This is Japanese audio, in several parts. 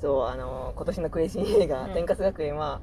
そうあの今年のクレイシー映画「うん天かす学園は」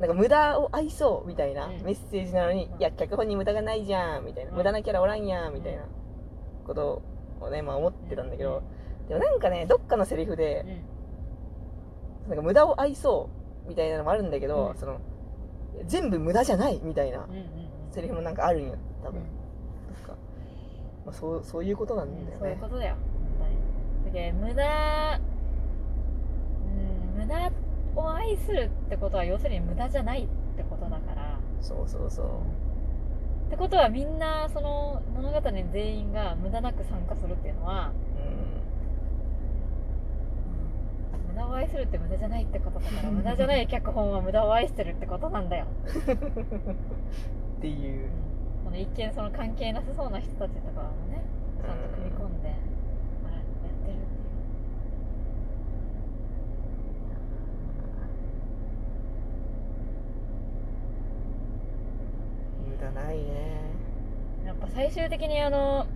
なんか無駄を愛そうみたいなうん。メッセージなのに、うん。いや脚本に無駄がないじゃんみたいな、うん。無駄なキャラおらんやんみたいなことをねまあ思ってたんだけど、でもなんかねどっかのセリフうで、ん。なんか無駄を愛そうみたいなのもあるんだけど、うん。その全部無駄じゃないみたいなセリフもなんかあるんよ多分、うん。なんか、まあ、そうそういうことなんだよね、そういうことだよ無駄うん無駄を愛するってことは要するに無駄じゃないってことだから。そうそうそう。ってことはみんなその物語に全員が無駄なく参加するっていうのはうん。無駄を愛するって無駄じゃないってことだから無駄じゃない脚本は無駄を愛してるってことなんだよ。っていう。この一見その関係なさそうな人たちとかもねちゃんと組み込んで、あらやってるっていう無駄ないね。やっぱ最終的にあの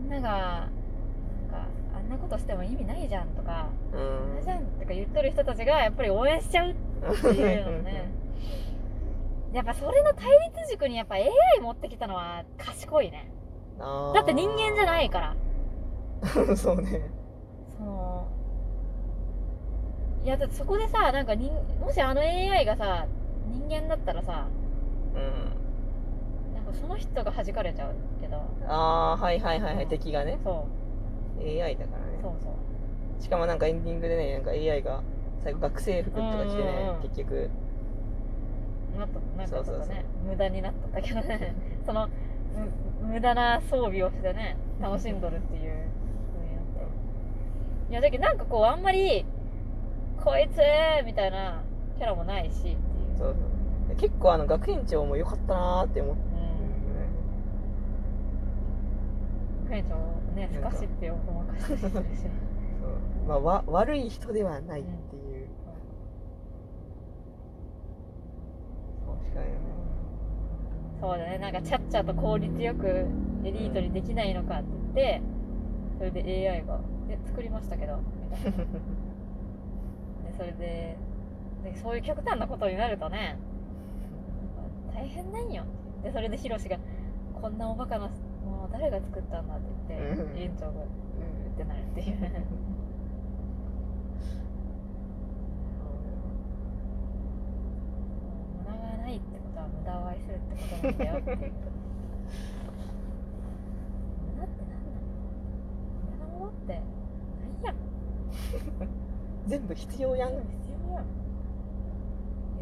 みんながなんかあんなことしても意味ないじゃんとかう無駄んじゃんとか言っとる人たちがやっぱり応援しちゃうっていうのね。やっぱそれの対立軸にやっぱ AI 持ってきたのは賢いね。だって人間じゃないから。そうね。そのいやだってそこでさなんか人もしあの AI がさ人間だったらさうん。なんかその人が弾かれちゃうけど。ああはいはいはいはい。敵がね。そう。AI だからね。そうそう。しかもなんかエンディングでねなんか AI が最後学生服とか着てねうんうんうん。結局。なった。なんかちょっとそうそうね無駄になったんだけどね。そのむ無駄な装備をしてね楽しんどるっていう。風になっていやだけどなんかこうあんまりこいつみたいなキャラもないしっていう。そうそう結構あの学園長も良かったなーって思ってうん。学園長ねスカシッペをごまかしたりするし。そう。まあわ悪い人ではないっていう、そう。確かにね。そうだね。なんかちゃっちゃと効率よくエリートにできないのかって言ってそれで AI が「え作りましたけど」みたいな。でそれででそういう極端なことになるとね大変なんよ。でそれでヒロシが「こんなおバカなもの誰が作ったんだ」って言ってうん。委員長が「うー」ってなるっていう。無駄がないってことは無駄を愛するってことなんだよ。っていう無駄って何なの無駄なものってないやん。全部必要やん。必要やん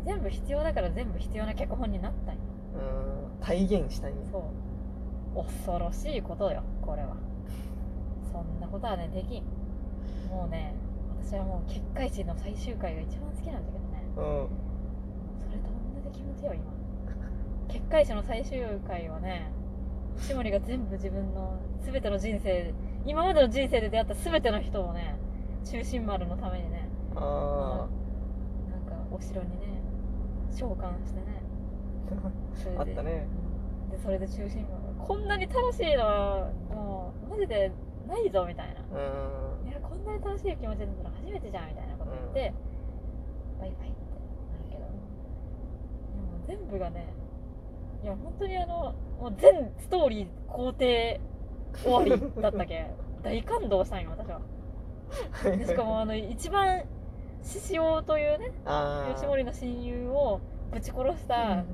全部必要だから全部必要な脚本になったんようん。体現したいそう。恐ろしいことよこれは。そんなことはねできん。もうね私はもう結界誌の最終回が一番好きなんだけどね。うん。それと同じ気持ちよ今。結界誌の最終回はね石森が全部自分の全ての人生今までの人生で出会った全ての人をね中心丸のためにねあなんかお城にね召喚してね。それあでったね。でそれで中心丸こんなに楽しいのはもうマジでないぞみたいな。うん。いやこんなに楽しい気持ちになったの初めてじゃんみたいなこと言って、バイバイってなるけど。でも全部がねいや本当にあのもう全ストーリー肯定終わりだったけ？大感動したんよ私は。でしかもあの一番獅子王というね吉森の親友をぶち殺した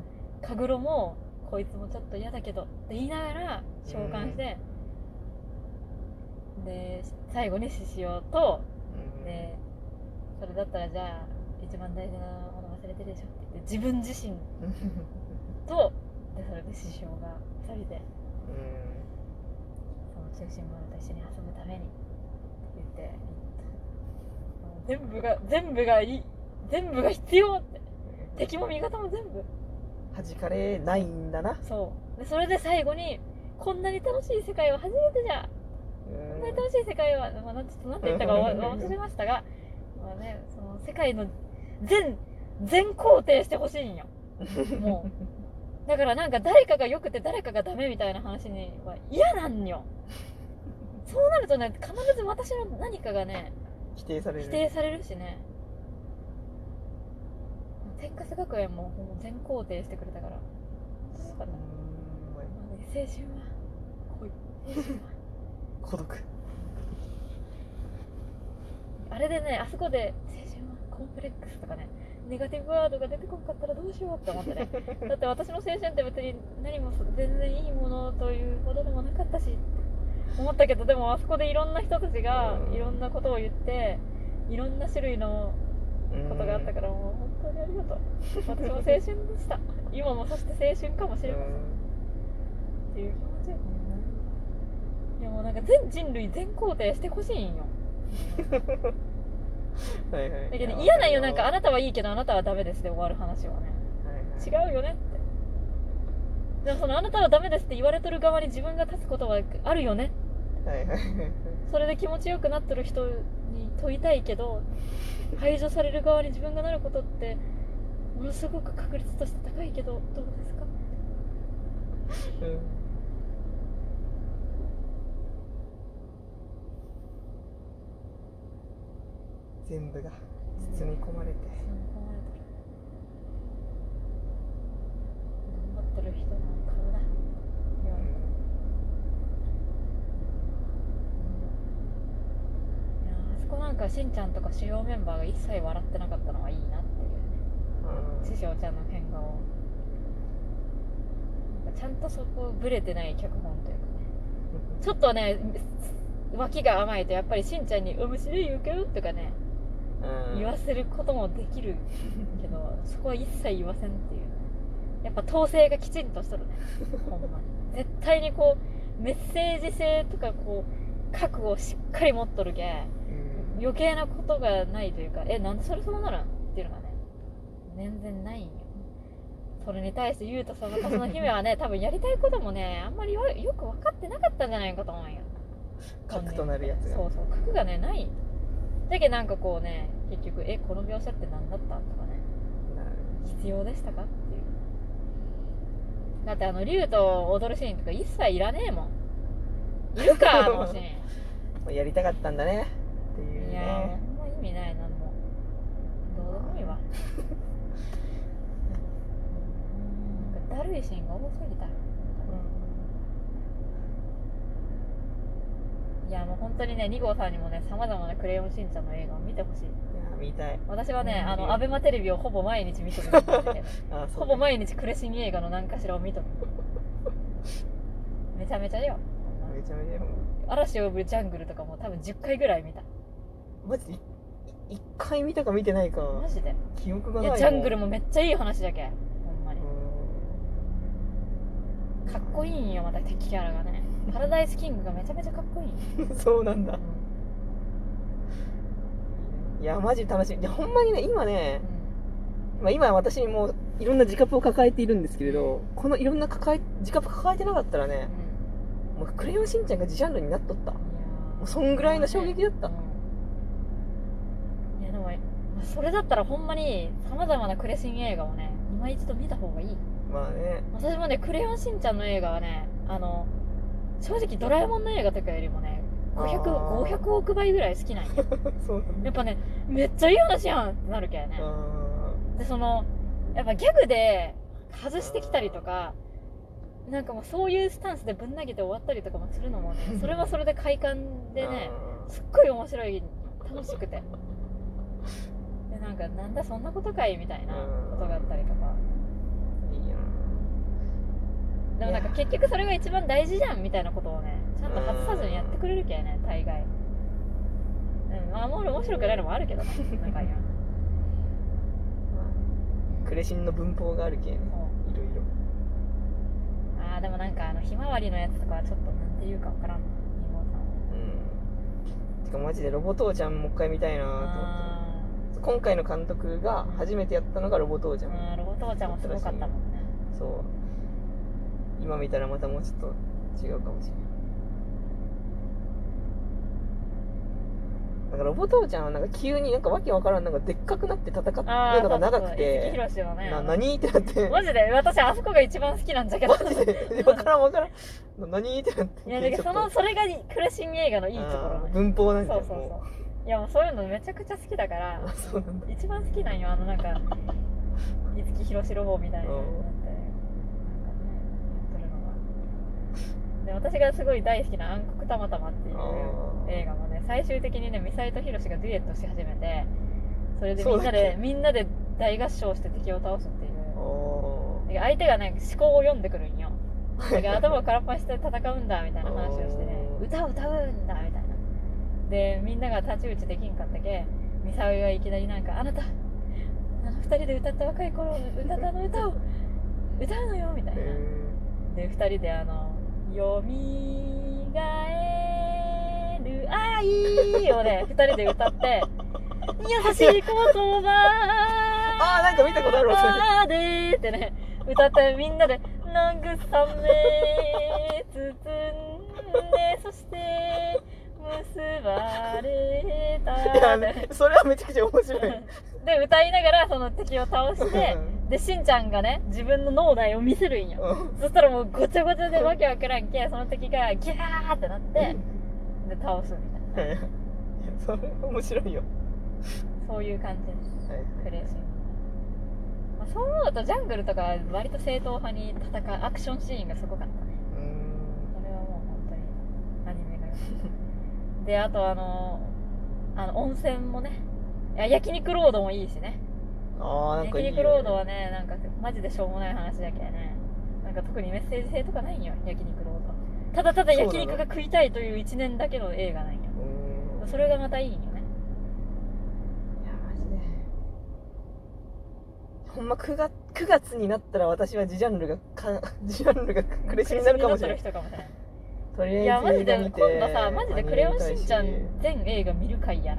カグロもこいつもちょっと嫌だけどって言いながら召喚して、で最後に獅子王とうん。でそれだったらじゃあ一番大事なもの忘れてるでしょって言って自分自身と でそれで師匠が2人でその中心丸と一緒に遊ぶためにって言って全部が全部がいい。全部が必要って。敵も味方も全部。弾かれないんだな。そう。でそれで最後にこんなに楽しい世界は初めてじゃ。こんなに楽しい世界は、まあ、ちょっとなんて言ったかわ忘れましたが、まあね、その世界の全全肯定してほしいんよ。もう。だからなんか誰かが良くて誰かがダメみたいな話には嫌なんよ。そうなるとね必ず私の何かがね否定される。否定されるしね。テックス学園ももう全肯定してくれたから。そうかな、ね、青春は恋青春は。孤独。あれでねあそこで青春はコンプレックスとかねネガティブワードが出てこなかったらどうしようって思ってね。だって私の青春って別に何も全然いいものというほどでもなかったし思ったけどでもあそこでいろんな人たちがうん。いろんなことを言っていろんな種類のことがあったからもう本当にありがとう。私も青春でした。今もそして青春かもしれません。っていう気持ちいやもうなんか全人類全肯定してほしいんよ。はいはい。だけど嫌なんよなんかあなたはいいけどあなたはダメですで終わる話はね。違うよねって。でもそのあなたはダメですって言われとる側に自分が立つことはあるよねはいはいはいそれで気持ちよくなってる人に問いたいけど排除される側に自分がなることってものすごく確率として高いけどどうですか？うん。全部が包み込まれて。思われてる頑張ってる人の顔だいやいやあそこなんかしんちゃんとか主要メンバーが一切笑ってなかったのはいいなっていう。ね師匠ちゃんの変顔。なんかちゃんとそこブレてない脚本というかね。ちょっとね脇が甘いとやっぱりしんちゃんに「面白いよか?」とかねうん。言わせることもできるけどそこは一切言わせんっていう。やっぱ統制がきちんとしとるね。ほんま。に絶対にこうメッセージ性とかこう覚悟をしっかり持っとるけうん余計なことがないというかえなんでそれそうなるん？っていうのがね全然ないんよ。それに対して優斗さんのその姫はね 多分やりたいこともねあんまりよよく分かってなかったんじゃないかと思うんよ。核となるやつが。そうそう核がねない。だけどなんかこうね結局えこの描写って何だったとかね。必要でしたかっていう。だってあの竜と踊るシーンとか一切いらねえもん。いるか あのシーまあやりたかったんだねっていうンいやーねあんま意味ないなんもどうでもいいわなんかだるいシーンが多すぎた。いやもう本当にね2号さんにもねさまざまなクレヨンしんちゃんの映画を見てほしいいや見た。い私はね、うんあのアベマテレビをほぼ毎日見てるほぼ毎日クレシン映画の何かしらを見とるめちゃめちゃよめちゃめちゃよ嵐を呼ぶジャングルとかも多分10回ぐらい見た。マジでい一回見た。か見てないかマジで記憶がないいやジャングルもめっちゃいい話だけかっこいいんよまた敵キャラがね。パラダイスキングがめちゃめちゃかっこいい そうなんだ。いやマジ楽しみ。いやほんまにね今ね、まあ、今私もいろんな自覚を抱えているんですけれどこのいろんな抱え自覚抱えてなかったらねうん。もうクレヨンしんちゃんが自ジャンルになっとった。もうそんぐらいの衝撃だった。うんいやでも、まあそれだったらほんまにさまざまなクレシン映画をね今一度見た方がいいまあね。私もねクレヨンしんちゃんの映画はねあの正直ドラえもんの映画とかよりもね 500, あー。500億倍ぐらい好きなんよ。そうなんだやっぱねめっちゃいい話やんってなるけどね。あでそのやっぱギャグで外してきたりとかなんかもうそういうスタンスでぶん投げて終わったりとかもするのもね それはそれで快感ーでねあすっごい面白い楽しくて。でなんかなんだそんなことかいみたいなことがあったりとかでもなんか結局それが一番大事じゃんみたいなことをねちゃんと外さずにやってくれるけね大概。うんまあもう面白くないのもあるけどね中にはクレシンの文法があるけんいろいろ。あーでもなんかあのひまわりのやつとかはちょっとなんて言うかわからんな二号さんはうん。てかマジでロボ父ちゃんもう一回見たいなと思ってあ今回の監督が初めてやったのがロボ父ちゃん、ーうんロボ父ちゃんもすごかったもんね。そう今見たらまたもうちょっと違うかもしれないなんかロボ父ちゃんはなんか急になんかわけわからんなんかでっかくなって戦ってのが長くそうそうそうね。な何？ってなって。マジで私あそこが一番好きなんじゃけど。マジで。わからんわからん。何？ってなって。いやだそのちそれがクレシン映画のいいところ文法なんいやもうそういうのめちゃくちゃ好きだから一番好きなんよあのなんか五木ひろしロボみたいなのってなんかねやってるのがで私がすごい大好きな「暗黒たまたま」っていう映画もね最終的にねミサイとヒロシがデュエットし始めてそれでみんなでみんなで大合唱して敵を倒すっていう。相手がね思考を読んでくるんよ。だから頭を空っぽにして戦うんだみたいな話をしてね歌を歌うんだみたいな。でみんなが太刀打ちできんかったけミサオがいきなりなんか「あなたあの二人で歌った若い頃歌ったあの歌を歌うのよ」みたいな。へで二人であの「よみがえる愛」をね 二人で歌って「優しい言葉あーなんか見たことあるわでってね歌ってみんなで「慰め包んでそして結ばれた」ーいやってそれはめちゃくちゃ面白い。で歌いながらその敵を倒して でしんちゃんがね自分の脳内を見せるんよ。うん。そしたらもうごちゃごちゃでわけわからんけその敵がギャーってなってで倒すみたいな。それ面白いよ。そういう感じです。はい。クレしん、まあ、そう思うとジャングルとかは割と正統派に戦うアクションシーンがすごかったね。うーん。それはもう本当にアニメが。であとあのあの温泉もね。焼肉ロードもいいしねああなんかいいよ、ね、焼肉ロードはねなんかマジでしょうもない話だけどね。なんか特にメッセージ性とかないんよ焼肉ロードは。ただただ焼肉が食いたいという一年だけの映画なんよ。それがまたいいんよね。いやマジで。ほんま9月 ,9 月になったら私はジジャンルがか ジジャンルが苦しみになるかもしれないいとりあえずいやマジで今度さマジで「クレヨンしんちゃんアニメ見たいし」全映画見る会やな